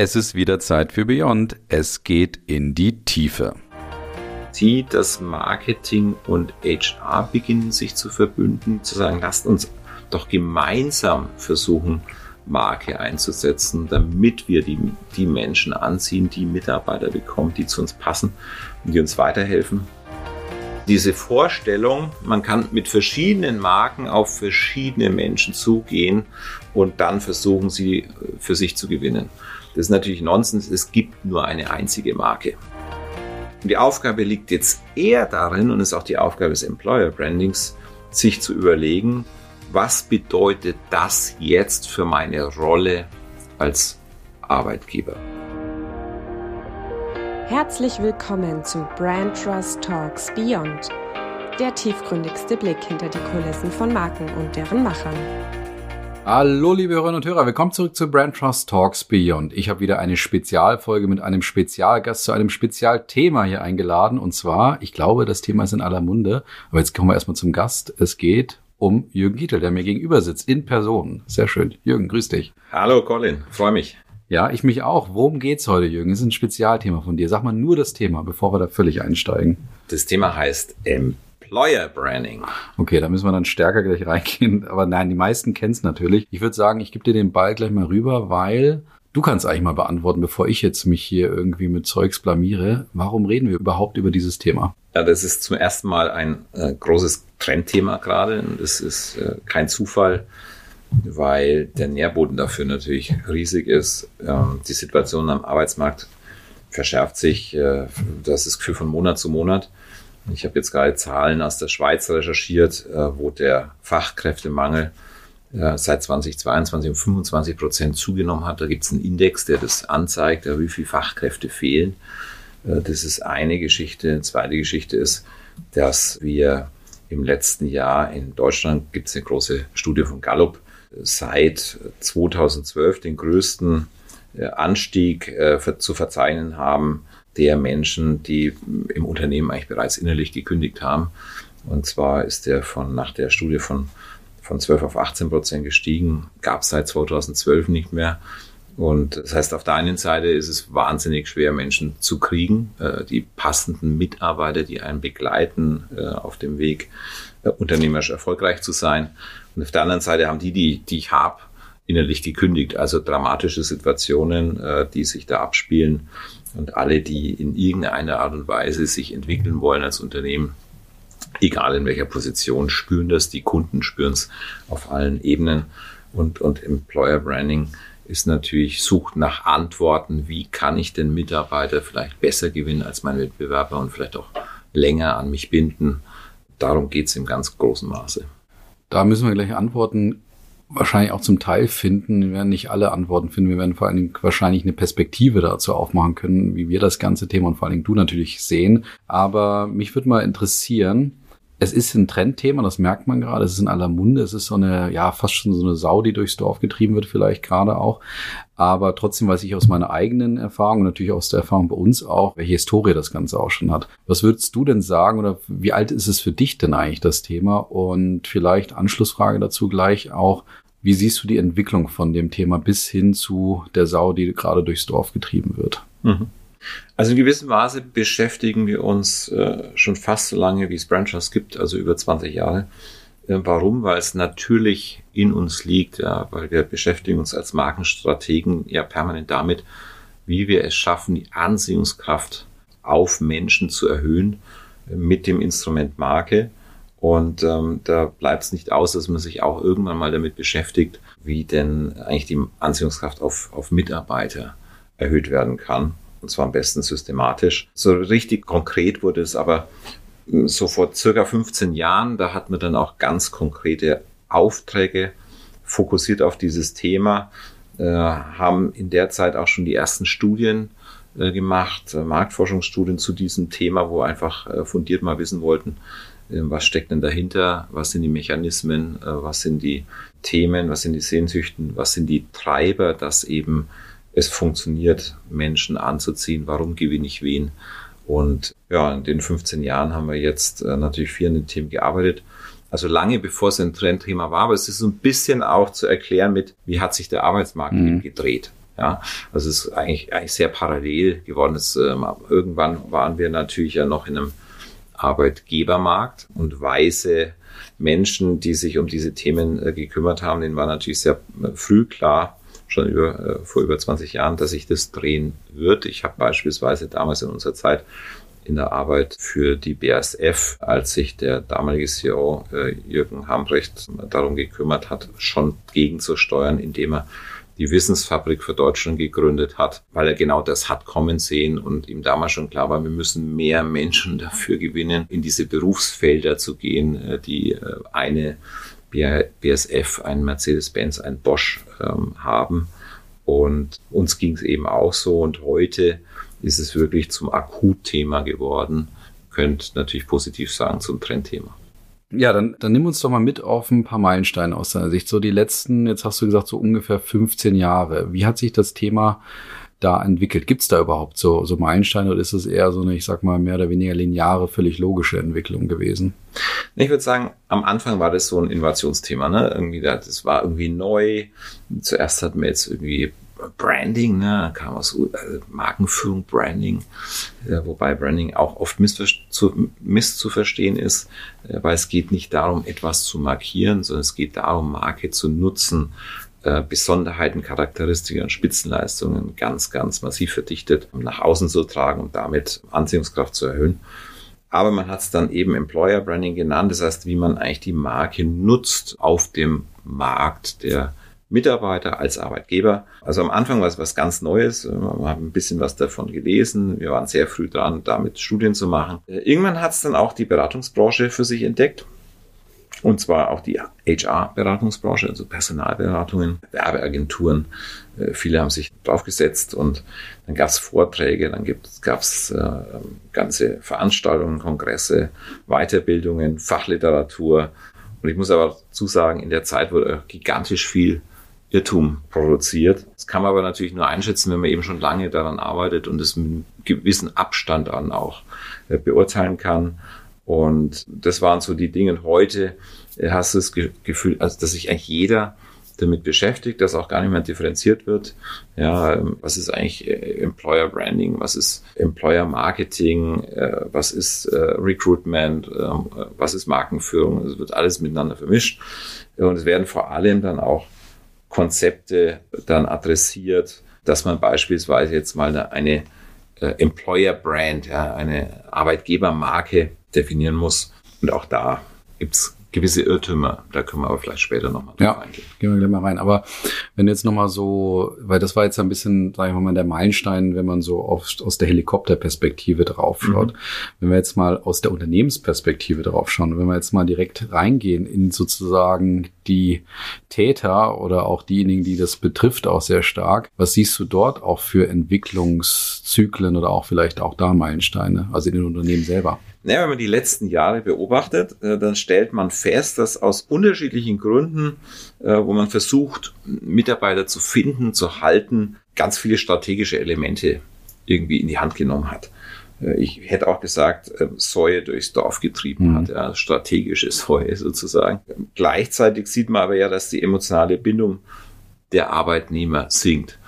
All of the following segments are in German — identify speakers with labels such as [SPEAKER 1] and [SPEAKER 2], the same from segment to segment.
[SPEAKER 1] Es ist wieder Zeit für Beyond. Es geht in die Tiefe.
[SPEAKER 2] Sie, das Marketing und HR beginnen sich zu verbünden, zu sagen, lasst uns doch gemeinsam versuchen, Marke einzusetzen, damit wir die, die Menschen anziehen, die Mitarbeiter bekommen, die zu uns passen und die uns weiterhelfen. Diese Vorstellung, man kann mit verschiedenen Marken auf verschiedene Menschen zugehen und dann versuchen, sie für sich zu gewinnen. Das ist natürlich Nonsens. Es gibt nur eine einzige Marke. Und die Aufgabe liegt jetzt eher darin, und ist auch die Aufgabe des Employer Brandings, sich zu überlegen, was bedeutet das jetzt für meine Rolle als Arbeitgeber?
[SPEAKER 3] Herzlich willkommen zu Brand Trust Talks Beyond, der tiefgründigste Blick hinter die Kulissen von Marken und deren Machern.
[SPEAKER 1] Hallo, liebe Hörerinnen und Hörer, willkommen zurück zu Brand Trust Talks Beyond. Ich habe wieder eine Spezialfolge mit einem Spezialgast zu einem Spezialthema hier eingeladen. Und zwar, ich glaube, das Thema ist in aller Munde. Aber jetzt kommen wir erstmal zum Gast. Es geht um Jürgen Gietel, der mir gegenüber sitzt, in Person. Sehr schön. Jürgen, grüß dich.
[SPEAKER 2] Hallo, Colin. Freue mich.
[SPEAKER 1] Ja, ich mich auch. Worum geht's heute, Jürgen? Das ist ein Spezialthema von dir. Sag mal nur das Thema, bevor wir da völlig einsteigen.
[SPEAKER 2] Das Thema heißt ähm, Employer Branding.
[SPEAKER 1] Okay, da müssen wir dann stärker gleich reingehen. Aber nein, die meisten kennen es natürlich. Ich würde sagen, ich gebe dir den Ball gleich mal rüber, weil du kannst eigentlich mal beantworten, bevor ich jetzt mich hier irgendwie mit Zeugs blamiere. Warum reden wir überhaupt über dieses Thema?
[SPEAKER 2] Ja, das ist zum ersten Mal ein äh, großes Trendthema gerade. Und das ist äh, kein Zufall, weil der Nährboden dafür natürlich riesig ist. Ähm, die Situation am Arbeitsmarkt verschärft sich. Äh, das ist Gefühl von Monat zu Monat. Ich habe jetzt gerade Zahlen aus der Schweiz recherchiert, äh, wo der Fachkräftemangel äh, seit 2022 um 25 Prozent zugenommen hat. Da gibt es einen Index, der das anzeigt, wie viele Fachkräfte fehlen. Äh, das ist eine Geschichte. Eine zweite Geschichte ist, dass wir im letzten Jahr in Deutschland gibt es eine große Studie von Gallup seit 2012 den größten Anstieg zu verzeichnen haben der Menschen, die im Unternehmen eigentlich bereits innerlich gekündigt haben. Und zwar ist der von, nach der Studie von, von 12 auf 18 Prozent gestiegen, gab es seit 2012 nicht mehr. Und das heißt, auf der einen Seite ist es wahnsinnig schwer, Menschen zu kriegen, äh, die passenden Mitarbeiter, die einen begleiten äh, auf dem Weg, äh, unternehmerisch erfolgreich zu sein. Und auf der anderen Seite haben die, die, die ich habe, innerlich gekündigt. Also dramatische Situationen, äh, die sich da abspielen. Und alle, die in irgendeiner Art und Weise sich entwickeln wollen als Unternehmen, egal in welcher Position, spüren das. Die Kunden spüren es auf allen Ebenen. Und, und Employer Branding ist natürlich, sucht nach Antworten, wie kann ich den Mitarbeiter vielleicht besser gewinnen als mein Wettbewerber und vielleicht auch länger an mich binden. Darum geht es im ganz großen Maße.
[SPEAKER 1] Da müssen wir gleich antworten wahrscheinlich auch zum Teil finden. Wir werden nicht alle Antworten finden. Wir werden vor allen Dingen wahrscheinlich eine Perspektive dazu aufmachen können, wie wir das ganze Thema und vor allen Dingen du natürlich sehen. Aber mich würde mal interessieren, es ist ein Trendthema, das merkt man gerade. Es ist in aller Munde. Es ist so eine, ja, fast schon so eine Sau, die durchs Dorf getrieben wird, vielleicht gerade auch. Aber trotzdem weiß ich aus meiner eigenen Erfahrung und natürlich aus der Erfahrung bei uns auch, welche Historie das Ganze auch schon hat. Was würdest du denn sagen oder wie alt ist es für dich denn eigentlich, das Thema? Und vielleicht Anschlussfrage dazu gleich auch, wie siehst du die Entwicklung von dem Thema bis hin zu der Sau, die gerade durchs Dorf getrieben wird? Mhm.
[SPEAKER 2] Also in gewissem Maße beschäftigen wir uns äh, schon fast so lange, wie es Branchers gibt, also über 20 Jahre. Äh, warum? Weil es natürlich in uns liegt, ja, weil wir beschäftigen uns als Markenstrategen ja permanent damit, wie wir es schaffen, die Anziehungskraft auf Menschen zu erhöhen äh, mit dem Instrument Marke. Und ähm, da bleibt es nicht aus, dass man sich auch irgendwann mal damit beschäftigt, wie denn eigentlich die Anziehungskraft auf, auf Mitarbeiter erhöht werden kann und zwar am besten systematisch. So richtig konkret wurde es aber hm, so vor circa 15 Jahren, da hat man dann auch ganz konkrete Aufträge fokussiert auf dieses Thema, äh, haben in der Zeit auch schon die ersten Studien äh, gemacht, äh, Marktforschungsstudien zu diesem Thema, wo einfach äh, fundiert mal wissen wollten, äh, was steckt denn dahinter, was sind die Mechanismen, äh, was sind die Themen, was sind die Sehnsüchten, was sind die Treiber, dass eben es funktioniert, Menschen anzuziehen. Warum gewinne ich wen? Und ja, in den 15 Jahren haben wir jetzt äh, natürlich viel an den Themen gearbeitet. Also lange bevor es ein Trendthema war, aber es ist ein bisschen auch zu erklären mit, wie hat sich der Arbeitsmarkt mhm. gedreht. Ja, also es ist eigentlich, eigentlich sehr parallel geworden. Es, ähm, irgendwann waren wir natürlich ja noch in einem Arbeitgebermarkt und weise Menschen, die sich um diese Themen äh, gekümmert haben, denen war natürlich sehr äh, früh klar, schon über, äh, vor über 20 Jahren, dass sich das drehen wird. Ich habe beispielsweise damals in unserer Zeit in der Arbeit für die BASF, als sich der damalige CEO äh, Jürgen Hambrecht darum gekümmert hat, schon gegenzusteuern, indem er die Wissensfabrik für Deutschland gegründet hat, weil er genau das hat kommen sehen und ihm damals schon klar war, wir müssen mehr Menschen dafür gewinnen, in diese Berufsfelder zu gehen, äh, die äh, eine BSF, ein Mercedes-Benz, ein Bosch ähm, haben. Und uns ging es eben auch so. Und heute ist es wirklich zum Akutthema geworden. Könnt natürlich positiv sagen zum Trendthema.
[SPEAKER 1] Ja, dann, dann nimm uns doch mal mit auf ein paar Meilensteine aus deiner Sicht. So die letzten, jetzt hast du gesagt, so ungefähr 15 Jahre. Wie hat sich das Thema da entwickelt? Gibt es da überhaupt so, so Meilensteine oder ist es eher so eine, ich sag mal, mehr oder weniger lineare, völlig logische Entwicklung gewesen?
[SPEAKER 2] Ich würde sagen, am Anfang war das so ein Innovationsthema, ne? Irgendwie, das war irgendwie neu. Zuerst hatten wir jetzt irgendwie Branding, ne, kam aus äh, Markenführung, Branding, äh, wobei Branding auch oft misszuverstehen ist, äh, weil es geht nicht darum, etwas zu markieren, sondern es geht darum, Marke zu nutzen, äh, Besonderheiten, Charakteristika und Spitzenleistungen ganz, ganz massiv verdichtet nach außen zu tragen und damit Anziehungskraft zu erhöhen. Aber man hat es dann eben Employer Branding genannt, das heißt, wie man eigentlich die Marke nutzt auf dem Markt der Mitarbeiter als Arbeitgeber. Also am Anfang war es was ganz Neues. Wir haben ein bisschen was davon gelesen. Wir waren sehr früh dran, damit Studien zu machen. Irgendwann hat es dann auch die Beratungsbranche für sich entdeckt. Und zwar auch die HR-Beratungsbranche, also Personalberatungen, Werbeagenturen. Äh, viele haben sich draufgesetzt und dann gab es Vorträge, dann gab es äh, ganze Veranstaltungen, Kongresse, Weiterbildungen, Fachliteratur. Und ich muss aber dazu sagen, in der Zeit wurde gigantisch viel Irrtum produziert. Das kann man aber natürlich nur einschätzen, wenn man eben schon lange daran arbeitet und es mit einem gewissen Abstand an auch äh, beurteilen kann. Und das waren so die Dinge. Heute äh, hast du das Gefühl, also dass sich eigentlich jeder damit beschäftigt, dass auch gar nicht mehr differenziert wird. Ja, ähm, was ist eigentlich äh, Employer Branding? Was ist Employer Marketing? Was ist Recruitment? Ähm, was ist Markenführung? Es wird alles miteinander vermischt. Und es werden vor allem dann auch Konzepte dann adressiert, dass man beispielsweise jetzt mal eine, äh, Employer Brand, ja, eine Arbeitgebermarke definieren muss. Und auch da gibt's gewisse Irrtümer. Da können wir aber vielleicht später nochmal
[SPEAKER 1] ja, reingehen. Gehen wir gleich mal rein. Aber wenn jetzt nochmal so, weil das war jetzt ein bisschen, sage ich mal, der Meilenstein, wenn man so oft aus der Helikopterperspektive draufschaut. Mhm. Wenn wir jetzt mal aus der Unternehmensperspektive draufschauen, wenn wir jetzt mal direkt reingehen in sozusagen die Täter oder auch diejenigen, die das betrifft, auch sehr stark. Was siehst du dort auch für Entwicklungszyklen oder auch vielleicht auch da Meilensteine, also in den Unternehmen selber?
[SPEAKER 2] Naja, wenn man die letzten Jahre beobachtet, äh, dann stellt man fest, dass aus unterschiedlichen Gründen, äh, wo man versucht, Mitarbeiter zu finden, zu halten, ganz viele strategische Elemente irgendwie in die Hand genommen hat. Äh, ich hätte auch gesagt, Säue durchs Dorf getrieben mhm. hat, ja, strategische Säue sozusagen. Gleichzeitig sieht man aber ja, dass die emotionale Bindung der Arbeitnehmer sinkt.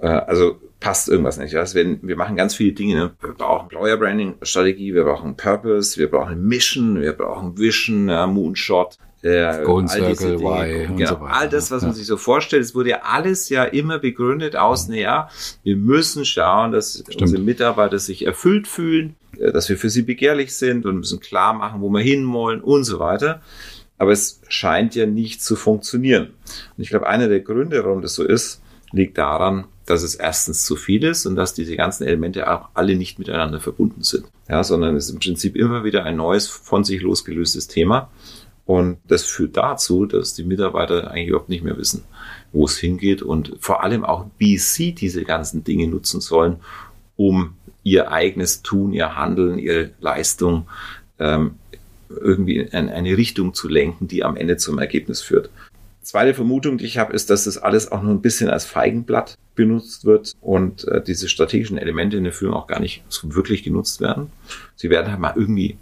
[SPEAKER 2] Also passt irgendwas nicht. Also wenn, wir machen ganz viele Dinge. Ne? Wir brauchen Employer Branding Strategie, wir brauchen Purpose, wir brauchen Mission, wir brauchen Vision, ja, Moonshot.
[SPEAKER 1] Äh, Golden Circle, Y
[SPEAKER 2] und genau, so weiter. All das, was man sich so vorstellt, es wurde ja alles ja immer begründet aus, naja, wir müssen schauen, dass Stimmt. unsere Mitarbeiter sich erfüllt fühlen, äh, dass wir für sie begehrlich sind und müssen klar machen, wo wir hinwollen und so weiter. Aber es scheint ja nicht zu funktionieren. Und ich glaube, einer der Gründe, warum das so ist, liegt daran, dass es erstens zu viel ist und dass diese ganzen Elemente auch alle nicht miteinander verbunden sind. Ja, sondern es ist im Prinzip immer wieder ein neues, von sich losgelöstes Thema. Und das führt dazu, dass die Mitarbeiter eigentlich überhaupt nicht mehr wissen, wo es hingeht und vor allem auch, wie sie diese ganzen Dinge nutzen sollen, um ihr eigenes Tun, ihr Handeln, ihre Leistung ähm, irgendwie in eine Richtung zu lenken, die am Ende zum Ergebnis führt. Zweite Vermutung, die ich habe, ist, dass das alles auch nur ein bisschen als Feigenblatt benutzt wird und äh, diese strategischen Elemente in der Führung auch gar nicht so wirklich genutzt werden. Sie werden halt mal irgendwie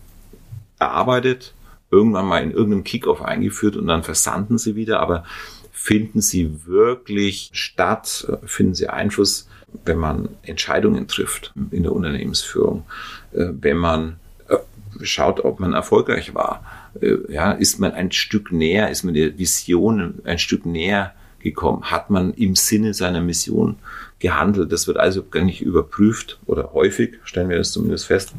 [SPEAKER 2] erarbeitet, irgendwann mal in irgendeinem Kickoff eingeführt und dann versanden sie wieder, aber finden sie wirklich statt, finden sie Einfluss, wenn man Entscheidungen trifft in der Unternehmensführung, äh, wenn man äh, schaut, ob man erfolgreich war. Äh, ja, ist man ein Stück näher, ist man der Vision ein Stück näher gekommen? Hat man im Sinne seiner Mission gehandelt? Das wird also gar nicht überprüft oder häufig stellen wir das zumindest fest.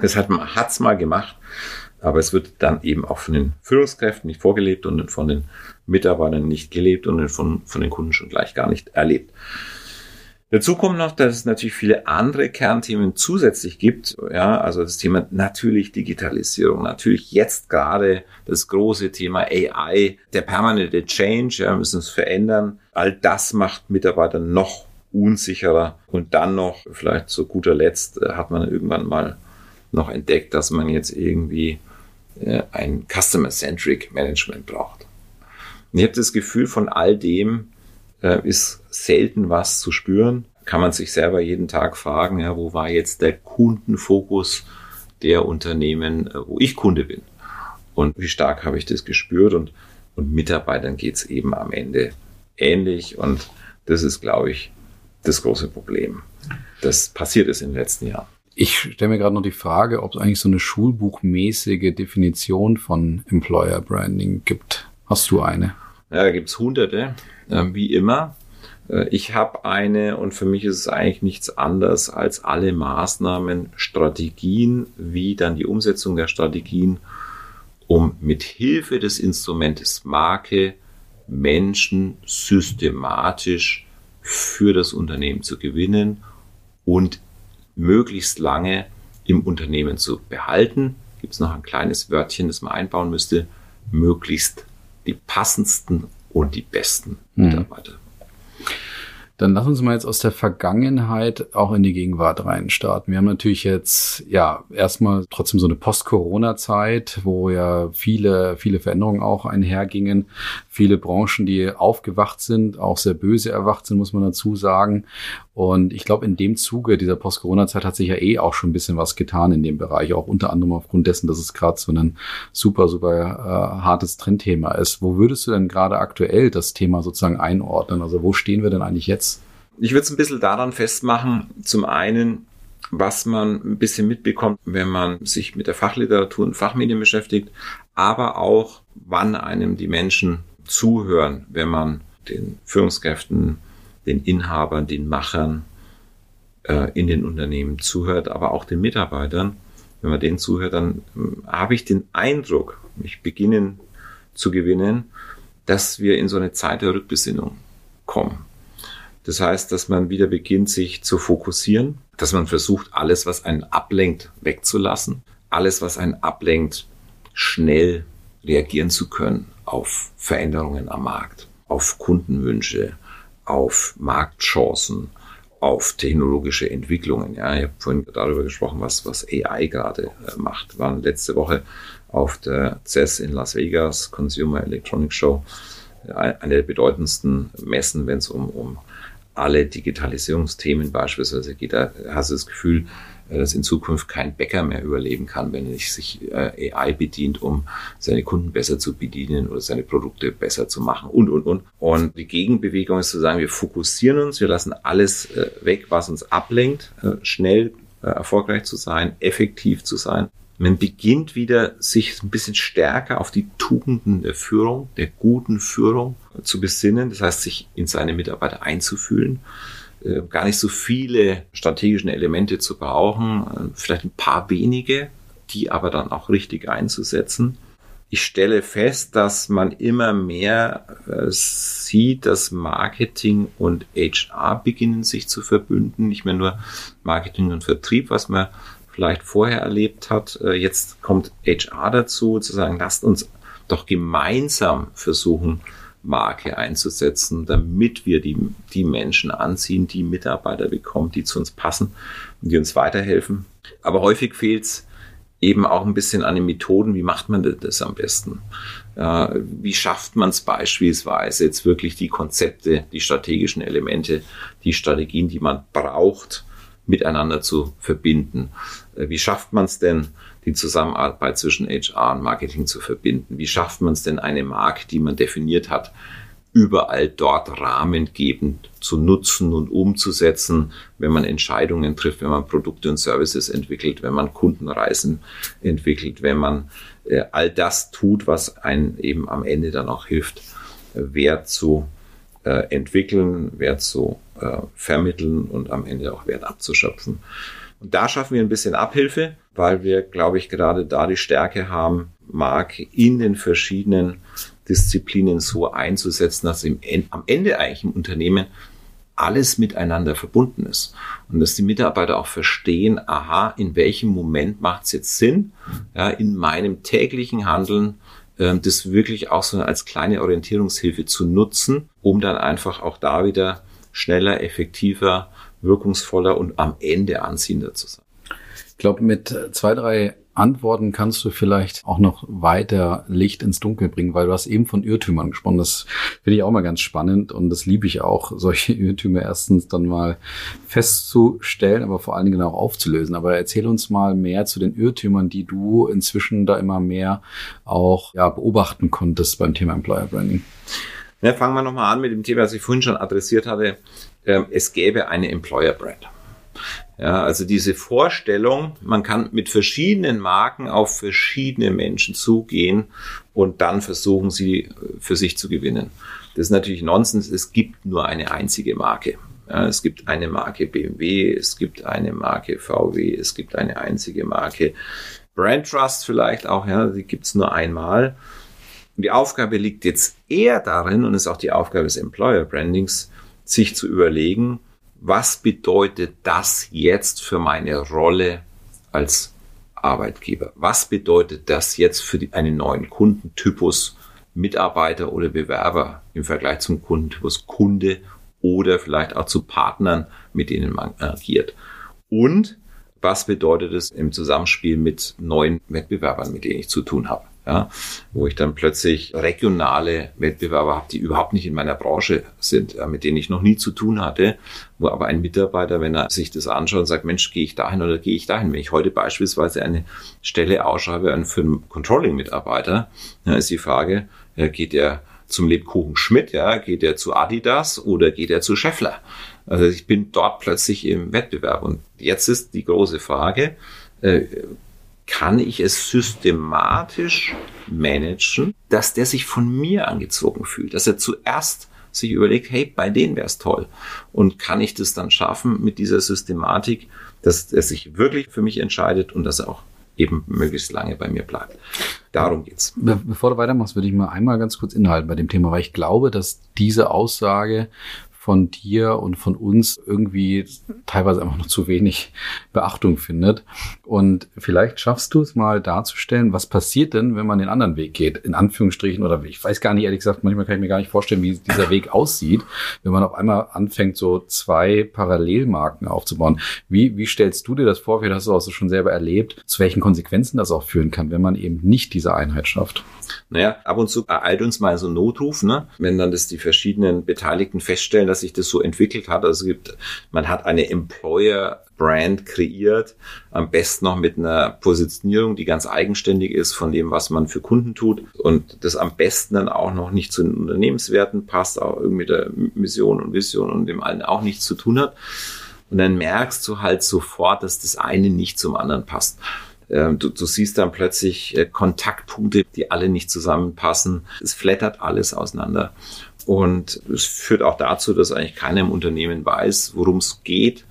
[SPEAKER 2] Das hat man hat's mal gemacht, aber es wird dann eben auch von den Führungskräften nicht vorgelebt und von den Mitarbeitern nicht gelebt und von, von den Kunden schon gleich gar nicht erlebt. Dazu kommt noch, dass es natürlich viele andere Kernthemen zusätzlich gibt. Ja, also das Thema natürlich Digitalisierung, natürlich jetzt gerade das große Thema AI, der permanente Change, ja, müssen es verändern. All das macht Mitarbeiter noch unsicherer. Und dann noch, vielleicht zu guter Letzt, äh, hat man irgendwann mal noch entdeckt, dass man jetzt irgendwie ein Customer-Centric Management braucht. Und ich habe das Gefühl, von all dem äh, ist selten was zu spüren. Kann man sich selber jeden Tag fragen, ja, wo war jetzt der Kundenfokus der Unternehmen, äh, wo ich Kunde bin? Und wie stark habe ich das gespürt? Und, und Mitarbeitern geht's eben am Ende ähnlich. Und das ist, glaube ich, das große Problem. Das passiert ist in den letzten Jahren.
[SPEAKER 1] Ich stelle mir gerade noch die Frage, ob es eigentlich so eine schulbuchmäßige Definition von Employer Branding gibt. Hast du eine?
[SPEAKER 2] Ja, da gibt's hunderte, äh, wie immer. Äh, ich habe eine und für mich ist es eigentlich nichts anderes als alle Maßnahmen, Strategien, wie dann die Umsetzung der Strategien, um mit Hilfe des Instrumentes Marke Menschen systematisch für das Unternehmen zu gewinnen und möglichst lange im Unternehmen zu behalten. Gibt es noch ein kleines Wörtchen, das man einbauen müsste, möglichst die passendsten und die besten mhm.
[SPEAKER 1] Dann lass uns mal jetzt aus der Vergangenheit auch in die Gegenwart reinstarten. Wir haben natürlich jetzt, ja, erstmal trotzdem so eine Post-Corona-Zeit, wo ja viele, viele Veränderungen auch einhergingen. Viele Branchen, die aufgewacht sind, auch sehr böse erwacht sind, muss man dazu sagen. Und ich glaube, in dem Zuge dieser Post-Corona-Zeit hat sich ja eh auch schon ein bisschen was getan in dem Bereich, auch unter anderem aufgrund dessen, dass es gerade so ein super, super äh, hartes Trendthema ist. Wo würdest du denn gerade aktuell das Thema sozusagen einordnen? Also wo stehen wir denn eigentlich jetzt?
[SPEAKER 2] Ich würde es ein bisschen daran festmachen, zum einen, was man ein bisschen mitbekommt, wenn man sich mit der Fachliteratur und Fachmedien beschäftigt, aber auch, wann einem die Menschen zuhören, wenn man den Führungskräften den Inhabern, den Machern äh, in den Unternehmen zuhört, aber auch den Mitarbeitern. Wenn man denen zuhört, dann äh, habe ich den Eindruck, mich beginnen zu gewinnen, dass wir in so eine Zeit der Rückbesinnung kommen. Das heißt, dass man wieder beginnt, sich zu fokussieren, dass man versucht, alles, was einen ablenkt, wegzulassen, alles, was einen ablenkt, schnell reagieren zu können auf Veränderungen am Markt, auf Kundenwünsche, auf Marktchancen, auf technologische Entwicklungen. Ja, ich habe vorhin darüber gesprochen, was, was AI gerade äh, macht. Wir waren letzte Woche auf der CES in Las Vegas, Consumer Electronics Show, eine der bedeutendsten Messen, wenn es um, um alle Digitalisierungsthemen beispielsweise geht. Da hast du das Gefühl, äh, dass in Zukunft kein Bäcker mehr überleben kann, wenn er nicht sich äh, AI bedient, um seine Kunden besser zu bedienen oder seine Produkte besser zu machen und, und, und. Und die Gegenbewegung ist zu sagen, wir fokussieren uns, wir lassen alles äh, weg, was uns ablenkt, schnell erfolgreich zu sein, effektiv zu sein. Man beginnt wieder, sich ein bisschen stärker auf die Tugenden der Führung, der guten Führung zu besinnen. Das heißt, sich in seine Mitarbeiter einzufühlen äh, gar nicht so viele strategischen Elemente zu brauchen, äh, vielleicht ein paar wenige, die aber dann auch richtig einzusetzen. Ich stelle fest, dass man immer mehr äh, sieht, dass Marketing und HR beginnen sich zu verbünden. Nicht mehr nur Marketing und Vertrieb, was man vielleicht vorher erlebt hat. Jetzt kommt HR dazu, zu sagen, lasst uns doch gemeinsam versuchen, Marke einzusetzen, damit wir die, die Menschen anziehen, die Mitarbeiter bekommen, die zu uns passen und die uns weiterhelfen. Aber häufig fehlt es eben auch ein bisschen an den Methoden, wie macht man das am besten? Äh, wie schafft man es beispielsweise jetzt wirklich die Konzepte, die strategischen Elemente, die Strategien, die man braucht, miteinander zu verbinden? Äh, wie schafft man es denn, die Zusammenarbeit zwischen HR und Marketing zu verbinden? Wie schafft man es denn, eine Marke, die man definiert hat, überall dort rahmengebend zu nutzen und umzusetzen, wenn man Entscheidungen trifft, wenn man Produkte und Services entwickelt, wenn man Kundenreisen entwickelt, wenn man äh, all das tut, was einen eben am Ende dann auch hilft, äh, Wert zu äh, entwickeln, Wert zu äh, vermitteln und am Ende auch Wert abzuschöpfen. Und da schaffen wir ein bisschen Abhilfe, weil wir, glaube ich, gerade da die Stärke haben, Mark in den verschiedenen Disziplinen so einzusetzen, dass im, am Ende eigentlich im Unternehmen alles miteinander verbunden ist. Und dass die Mitarbeiter auch verstehen, aha, in welchem Moment macht es jetzt Sinn, ja, in meinem täglichen Handeln das wirklich auch so als kleine Orientierungshilfe zu nutzen, um dann einfach auch da wieder schneller, effektiver, wirkungsvoller und am Ende anziehender zu sein.
[SPEAKER 1] Ich glaube, mit zwei, drei Antworten kannst du vielleicht auch noch weiter Licht ins Dunkel bringen, weil du hast eben von Irrtümern gesprochen. Das finde ich auch mal ganz spannend und das liebe ich auch, solche Irrtümer erstens dann mal festzustellen, aber vor allen Dingen auch aufzulösen. Aber erzähl uns mal mehr zu den Irrtümern, die du inzwischen da immer mehr auch ja, beobachten konntest beim Thema Employer Branding.
[SPEAKER 2] Ja, fangen wir nochmal an mit dem Thema, was ich vorhin schon adressiert hatte. Ähm, es gäbe eine Employer Brand. Ja, also diese Vorstellung, man kann mit verschiedenen Marken auf verschiedene Menschen zugehen und dann versuchen, sie für sich zu gewinnen. Das ist natürlich Nonsens. Es gibt nur eine einzige Marke. Ja, es gibt eine Marke BMW, es gibt eine Marke VW, es gibt eine einzige Marke Brand Trust vielleicht auch, ja, die gibt's nur einmal. Die Aufgabe liegt jetzt eher darin, und ist auch die Aufgabe des Employer Brandings, sich zu überlegen, was bedeutet das jetzt für meine Rolle als Arbeitgeber? Was bedeutet das jetzt für die, einen neuen Kundentypus, Mitarbeiter oder Bewerber im Vergleich zum Kundentypus Kunde oder vielleicht auch zu Partnern, mit denen man agiert? Und was bedeutet es im Zusammenspiel mit neuen Wettbewerbern, mit denen ich zu tun habe? Ja, wo ich dann plötzlich regionale Wettbewerber habe, die überhaupt nicht in meiner Branche sind, mit denen ich noch nie zu tun hatte, wo aber ein Mitarbeiter, wenn er sich das anschaut und sagt, Mensch, gehe ich dahin oder gehe ich dahin? Wenn ich heute beispielsweise eine Stelle ausschreibe für einen Controlling-Mitarbeiter, ja, ist die Frage, geht er zum Lebkuchen Schmidt, ja, geht er zu Adidas oder geht er zu Scheffler? Also ich bin dort plötzlich im Wettbewerb. Und jetzt ist die große Frage, äh, kann ich es systematisch managen, dass der sich von mir angezogen fühlt, dass er zuerst sich überlegt, hey, bei denen wäre es toll. Und kann ich das dann schaffen mit dieser Systematik, dass er sich wirklich für mich entscheidet und dass er auch eben möglichst lange bei mir bleibt. Darum geht's.
[SPEAKER 1] Be bevor du weitermachst, würde ich mal einmal ganz kurz inhalten bei dem Thema, weil ich glaube, dass diese Aussage von dir und von uns irgendwie teilweise einfach noch zu wenig Beachtung findet. Und vielleicht schaffst du es mal darzustellen, was passiert denn, wenn man den anderen Weg geht, in Anführungsstrichen, oder ich weiß gar nicht, ehrlich gesagt, manchmal kann ich mir gar nicht vorstellen, wie dieser Weg aussieht, wenn man auf einmal anfängt, so zwei Parallelmarken aufzubauen. Wie, wie stellst du dir das vor? Wie hast du auch schon selber erlebt, zu welchen Konsequenzen das auch führen kann, wenn man eben nicht diese Einheit schafft?
[SPEAKER 2] Naja, ab und zu ereilt uns mal so ein Notruf, ne? wenn dann das die verschiedenen Beteiligten feststellen, dass sich das so entwickelt hat. Also es gibt, man hat eine Employer Brand kreiert, am besten noch mit einer Positionierung, die ganz eigenständig ist von dem, was man für Kunden tut und das am besten dann auch noch nicht zu den Unternehmenswerten passt, auch irgendwie mit der Mission und Vision und dem allen auch nichts zu tun hat. Und dann merkst du halt sofort, dass das eine nicht zum anderen passt. Ähm, du, du siehst dann plötzlich äh, Kontaktpunkte, die alle nicht zusammenpassen. Es flattert alles auseinander. Und es führt auch dazu, dass eigentlich keiner im Unternehmen weiß, worum es geht.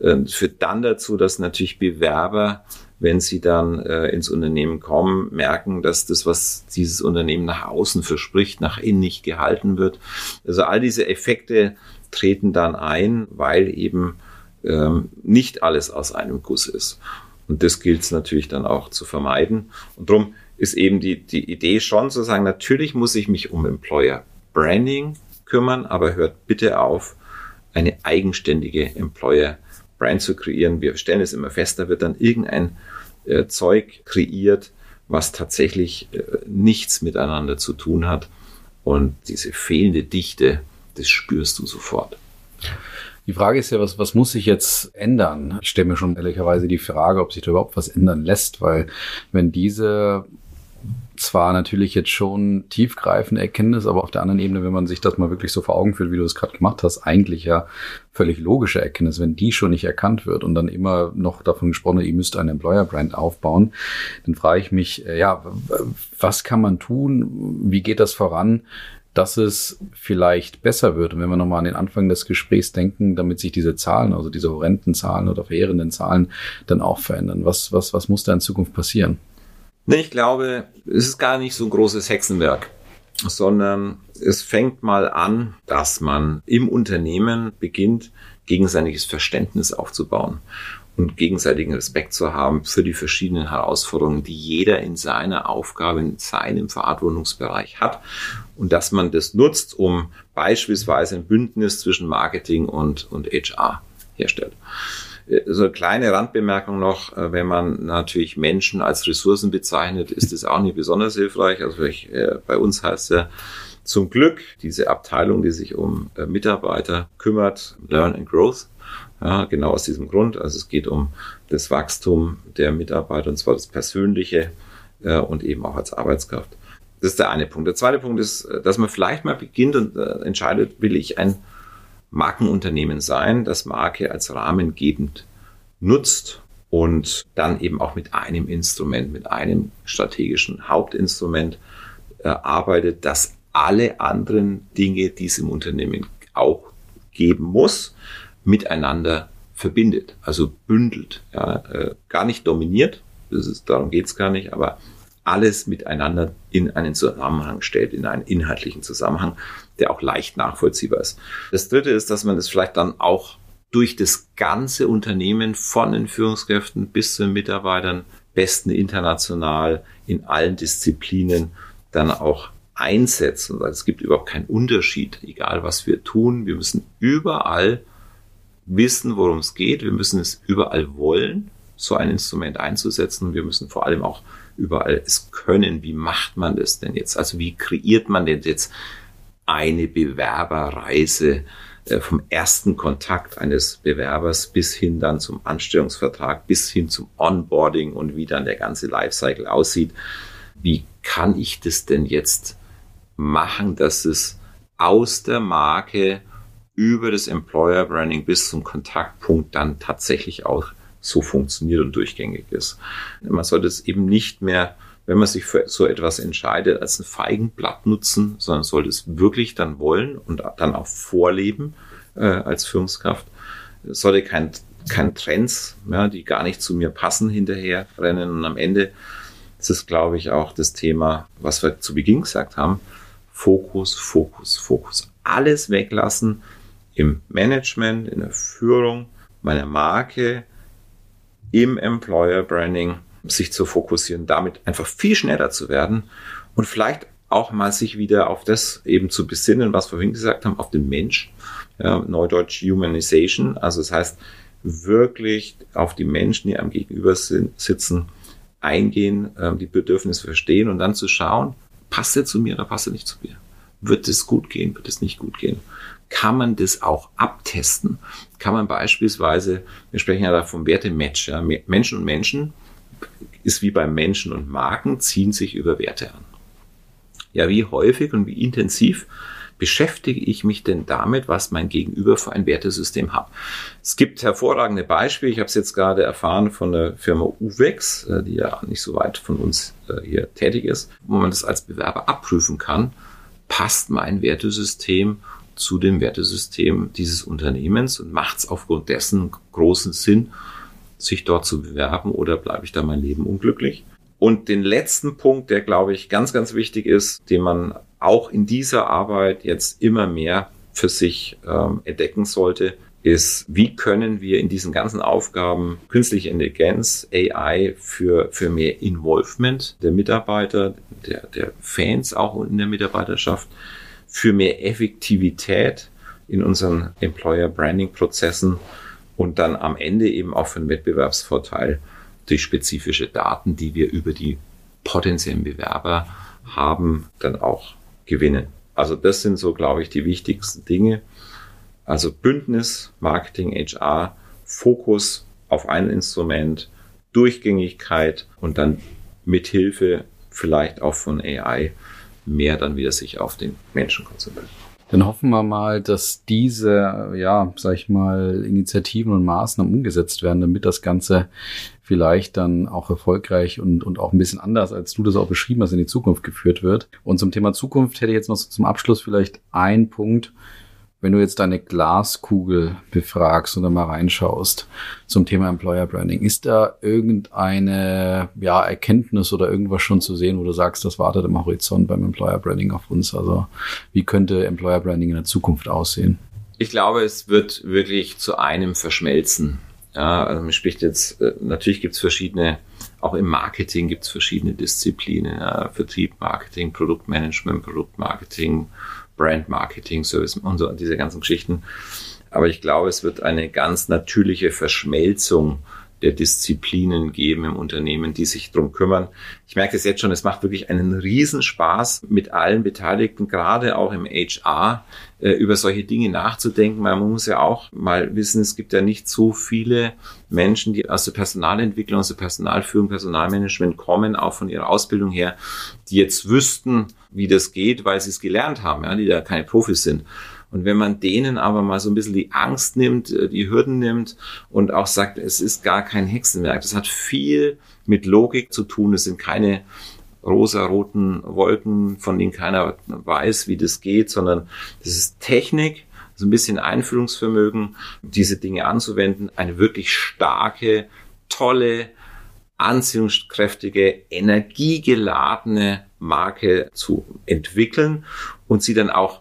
[SPEAKER 2] Ähm, es führt dann dazu, dass natürlich Bewerber, wenn sie dann äh, ins Unternehmen kommen, merken, dass das, was dieses Unternehmen nach außen verspricht, nach innen nicht gehalten wird. Also all diese Effekte treten dann ein, weil eben ähm, nicht alles aus einem Guss ist. Und das gilt es natürlich dann auch zu vermeiden. Und darum ist eben die, die Idee schon zu sagen, natürlich muss ich mich um Employer Branding kümmern, aber hört bitte auf, eine eigenständige Employer Brand zu kreieren. Wir stellen es immer fest, da wird dann irgendein äh, Zeug kreiert, was tatsächlich äh, nichts miteinander zu tun hat. Und diese fehlende Dichte, das spürst du sofort.
[SPEAKER 1] Die Frage ist ja, was, was muss sich jetzt ändern? Ich stelle mir schon ehrlicherweise die Frage, ob sich da überhaupt was ändern lässt, weil wenn diese zwar natürlich jetzt schon tiefgreifende Erkenntnis, aber auf der anderen Ebene, wenn man sich das mal wirklich so vor Augen führt, wie du es gerade gemacht hast, eigentlich ja völlig logische Erkenntnis, wenn die schon nicht erkannt wird und dann immer noch davon gesprochen, ihr müsst einen Employer-Brand aufbauen, dann frage ich mich, äh, ja, was kann man tun? Wie geht das voran? dass es vielleicht besser wird. Und wenn wir nochmal an den Anfang des Gesprächs denken, damit sich diese Zahlen, also diese horrenden Zahlen oder verheerenden Zahlen dann auch verändern. Was, was, was muss da in Zukunft passieren?
[SPEAKER 2] Ich glaube, es ist gar nicht so ein großes Hexenwerk, sondern es fängt mal an, dass man im Unternehmen beginnt, gegenseitiges Verständnis aufzubauen und gegenseitigen Respekt zu haben für die verschiedenen Herausforderungen, die jeder in seiner Aufgabe, in seinem Verantwortungsbereich hat und dass man das nutzt, um beispielsweise ein Bündnis zwischen Marketing und, und HR herstellt. So eine kleine Randbemerkung noch, äh, wenn man natürlich Menschen als Ressourcen bezeichnet, ist das auch nicht besonders hilfreich. Also ich, äh, bei uns heißt ja zum Glück diese Abteilung, die sich um äh, Mitarbeiter kümmert, Learn and Growth. Ja, genau aus diesem Grund. Also es geht um das Wachstum der Mitarbeiter und zwar das Persönliche äh, und eben auch als Arbeitskraft. Das ist der eine Punkt. Der zweite Punkt ist, dass man vielleicht mal beginnt und äh, entscheidet, will ich ein Markenunternehmen sein, das Marke als rahmengebend nutzt und dann eben auch mit einem Instrument, mit einem strategischen Hauptinstrument äh, arbeitet, das alle anderen Dinge, die es im Unternehmen auch geben muss, miteinander verbindet, also bündelt, ja, äh, gar nicht dominiert, ist, darum geht's gar nicht, aber alles miteinander in einen Zusammenhang stellt, in einen inhaltlichen Zusammenhang, der auch leicht nachvollziehbar ist. Das dritte ist, dass man das vielleicht dann auch durch das ganze Unternehmen von den Führungskräften bis zu den Mitarbeitern, besten international in allen Disziplinen dann auch einsetzt. Es gibt überhaupt keinen Unterschied, egal was wir tun. Wir müssen überall wissen, worum es geht. Wir müssen es überall wollen, so ein Instrument einzusetzen. Wir müssen vor allem auch überall es können. Wie macht man das denn jetzt? Also wie kreiert man denn jetzt eine Bewerberreise äh, vom ersten Kontakt eines Bewerbers bis hin dann zum Anstellungsvertrag, bis hin zum Onboarding und wie dann der ganze Lifecycle aussieht. Wie kann ich das denn jetzt machen, dass es aus der Marke über das Employer Branding bis zum Kontaktpunkt dann tatsächlich auch so funktioniert und durchgängig ist. Man sollte es eben nicht mehr, wenn man sich für so etwas entscheidet, als ein Feigenblatt nutzen, sondern sollte es wirklich dann wollen und dann auch vorleben äh, als Führungskraft. Sollte kein, kein Trends, ja, die gar nicht zu mir passen, hinterher rennen. Und am Ende ist es, glaube ich, auch das Thema, was wir zu Beginn gesagt haben. Fokus, Fokus, Fokus. Alles weglassen im Management, in der Führung meiner Marke, im Employer Branding sich zu fokussieren, damit einfach viel schneller zu werden und vielleicht auch mal sich wieder auf das eben zu besinnen, was wir vorhin gesagt haben, auf den Mensch, ja, Neudeutsch Humanization, also das heißt wirklich auf die Menschen, die am Gegenüber sitzen, eingehen, äh, die Bedürfnisse verstehen und dann zu schauen, passt er zu mir oder passt er nicht zu mir? Wird es gut gehen, wird es nicht gut gehen? kann man das auch abtesten. Kann man beispielsweise, wir sprechen ja da vom Wertematch, ja, Menschen und Menschen ist wie beim Menschen und Marken, ziehen sich über Werte an. Ja, wie häufig und wie intensiv beschäftige ich mich denn damit, was mein Gegenüber für ein Wertesystem hat. Es gibt hervorragende Beispiele. Ich habe es jetzt gerade erfahren von der Firma Uvex, äh, die ja nicht so weit von uns äh, hier tätig ist, wo man das als Bewerber abprüfen kann. Passt mein Wertesystem zu dem Wertesystem dieses Unternehmens und macht es aufgrund dessen großen Sinn, sich dort zu bewerben oder bleibe ich da mein Leben unglücklich? Und den letzten Punkt, der glaube ich ganz, ganz wichtig ist, den man auch in dieser Arbeit jetzt immer mehr für sich ähm, entdecken sollte, ist, wie können wir in diesen ganzen Aufgaben künstliche Intelligenz, AI für, für mehr Involvement der Mitarbeiter, der, der Fans auch in der Mitarbeiterschaft, für mehr Effektivität in unseren Employer Branding Prozessen und dann am Ende eben auch für einen Wettbewerbsvorteil durch spezifische Daten, die wir über die potenziellen Bewerber haben, dann auch gewinnen. Also das sind so, glaube ich, die wichtigsten Dinge. Also Bündnis, Marketing, HR, Fokus auf ein Instrument, Durchgängigkeit und dann mithilfe vielleicht auch von AI mehr dann wieder sich auf den Menschen konzentriert.
[SPEAKER 1] Dann hoffen wir mal, dass diese, ja, sag ich mal, Initiativen und Maßnahmen umgesetzt werden, damit das Ganze vielleicht dann auch erfolgreich und, und auch ein bisschen anders, als du das auch beschrieben hast, in die Zukunft geführt wird. Und zum Thema Zukunft hätte ich jetzt noch so zum Abschluss vielleicht einen Punkt, wenn du jetzt deine Glaskugel befragst da mal reinschaust zum Thema Employer Branding, ist da irgendeine ja, Erkenntnis oder irgendwas schon zu sehen, wo du sagst, das wartet im Horizont beim Employer Branding auf uns? Also wie könnte Employer Branding in der Zukunft aussehen?
[SPEAKER 2] Ich glaube, es wird wirklich zu einem verschmelzen. Ja, also man spricht jetzt, äh, natürlich gibt es verschiedene, auch im Marketing gibt es verschiedene Disziplinen, ja, Vertrieb, Marketing, Produktmanagement, Produktmarketing, Brand Marketing Service und so diese ganzen Geschichten. Aber ich glaube, es wird eine ganz natürliche Verschmelzung der Disziplinen geben im Unternehmen, die sich drum kümmern. Ich merke es jetzt schon, es macht wirklich einen Riesenspaß mit allen Beteiligten, gerade auch im HR, äh, über solche Dinge nachzudenken. Man muss ja auch mal wissen, es gibt ja nicht so viele Menschen, die aus der Personalentwicklung, aus der Personalführung, Personalmanagement kommen, auch von ihrer Ausbildung her, die jetzt wüssten, wie das geht, weil sie es gelernt haben, ja, die da keine Profis sind. Und wenn man denen aber mal so ein bisschen die Angst nimmt, äh, die Hürden nimmt und auch sagt, es ist gar kein Hexenwerk, das hat viel mit Logik zu tun, es sind keine rosa-roten Wolken, von denen keiner weiß, wie das geht, sondern das ist Technik, so ein bisschen Einführungsvermögen, diese Dinge anzuwenden, eine wirklich starke, tolle, anziehungskräftige, energiegeladene Marke zu entwickeln und sie dann auch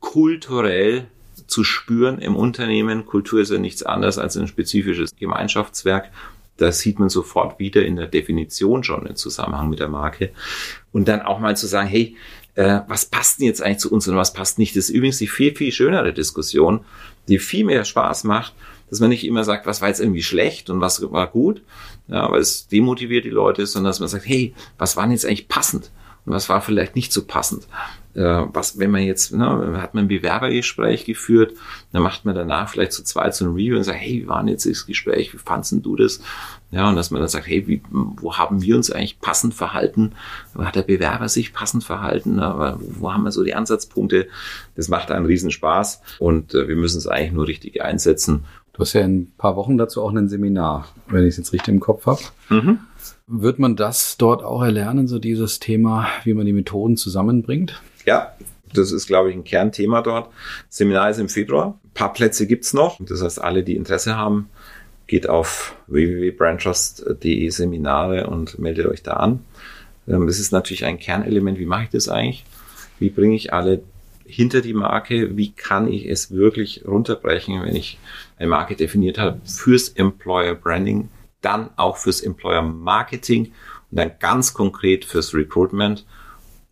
[SPEAKER 2] kulturell zu spüren im Unternehmen. Kultur ist ja nichts anderes als ein spezifisches Gemeinschaftswerk. Das sieht man sofort wieder in der Definition schon im Zusammenhang mit der Marke. Und dann auch mal zu sagen, hey, äh, was passt denn jetzt eigentlich zu uns und was passt nicht? Das ist übrigens die viel, viel schönere Diskussion, die viel mehr Spaß macht, dass man nicht immer sagt, was war jetzt irgendwie schlecht und was war gut, ja, weil es demotiviert die Leute, sondern dass man sagt, hey, was war denn jetzt eigentlich passend? Und was war vielleicht nicht so passend? Äh, was, wenn man jetzt, ne, hat man ein Bewerbergespräch geführt, dann macht man danach vielleicht zu zweit so ein Review und sagt, hey, wie war denn jetzt das Gespräch? Wie fandst du das? Ja, und dass man dann sagt, hey, wie, wo haben wir uns eigentlich passend verhalten? Hat der Bewerber sich passend verhalten? Aber wo haben wir so die Ansatzpunkte? Das macht einen Riesenspaß und äh, wir müssen es eigentlich nur richtig einsetzen.
[SPEAKER 1] Du hast ja in ein paar Wochen dazu auch ein Seminar, wenn ich es jetzt richtig im Kopf habe. Mhm. Wird man das dort auch erlernen, so dieses Thema, wie man die Methoden zusammenbringt?
[SPEAKER 2] Ja, das ist, glaube ich, ein Kernthema dort. Seminar ist im Februar. Ein paar Plätze gibt's noch. Das heißt, alle, die Interesse haben, geht auf www.brandtrust.de Seminare und meldet euch da an. Ähm, das ist natürlich ein Kernelement. Wie mache ich das eigentlich? Wie bringe ich alle hinter die Marke? Wie kann ich es wirklich runterbrechen, wenn ich eine Marke definiert habe fürs Employer Branding? dann auch fürs Employer Marketing und dann ganz konkret fürs Recruitment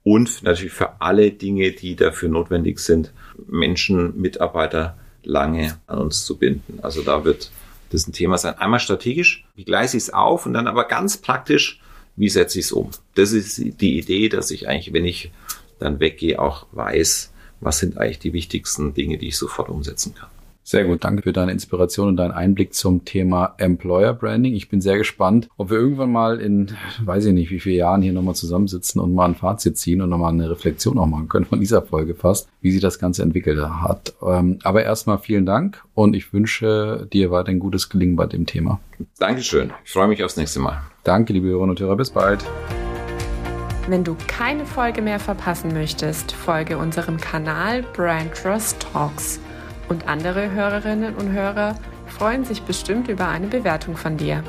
[SPEAKER 2] und natürlich für alle Dinge, die dafür notwendig sind, Menschen, Mitarbeiter lange an uns zu binden. Also da wird das ein Thema sein. Einmal strategisch, wie gleise ich es auf und dann aber ganz praktisch, wie setze ich es um. Das ist die Idee, dass ich eigentlich, wenn ich dann weggehe, auch weiß, was sind eigentlich die wichtigsten Dinge, die ich sofort umsetzen kann.
[SPEAKER 1] Sehr gut, danke für deine Inspiration und deinen Einblick zum Thema Employer Branding. Ich bin sehr gespannt, ob wir irgendwann mal in, weiß ich nicht, wie viele Jahren hier nochmal zusammensitzen und mal ein Fazit ziehen und nochmal eine Reflexion auch machen können von dieser Folge fast, wie sich das Ganze entwickelt hat. Ähm, aber erstmal vielen Dank und ich wünsche dir weiterhin gutes Gelingen bei dem Thema.
[SPEAKER 2] Dankeschön. Ich freue mich aufs nächste Mal.
[SPEAKER 1] Danke, liebe Hörerinnen und Hörer. Bis bald.
[SPEAKER 3] Wenn du keine Folge mehr verpassen möchtest, folge unserem Kanal Brand Trust Talks und andere Hörerinnen und Hörer freuen sich bestimmt über eine Bewertung von dir.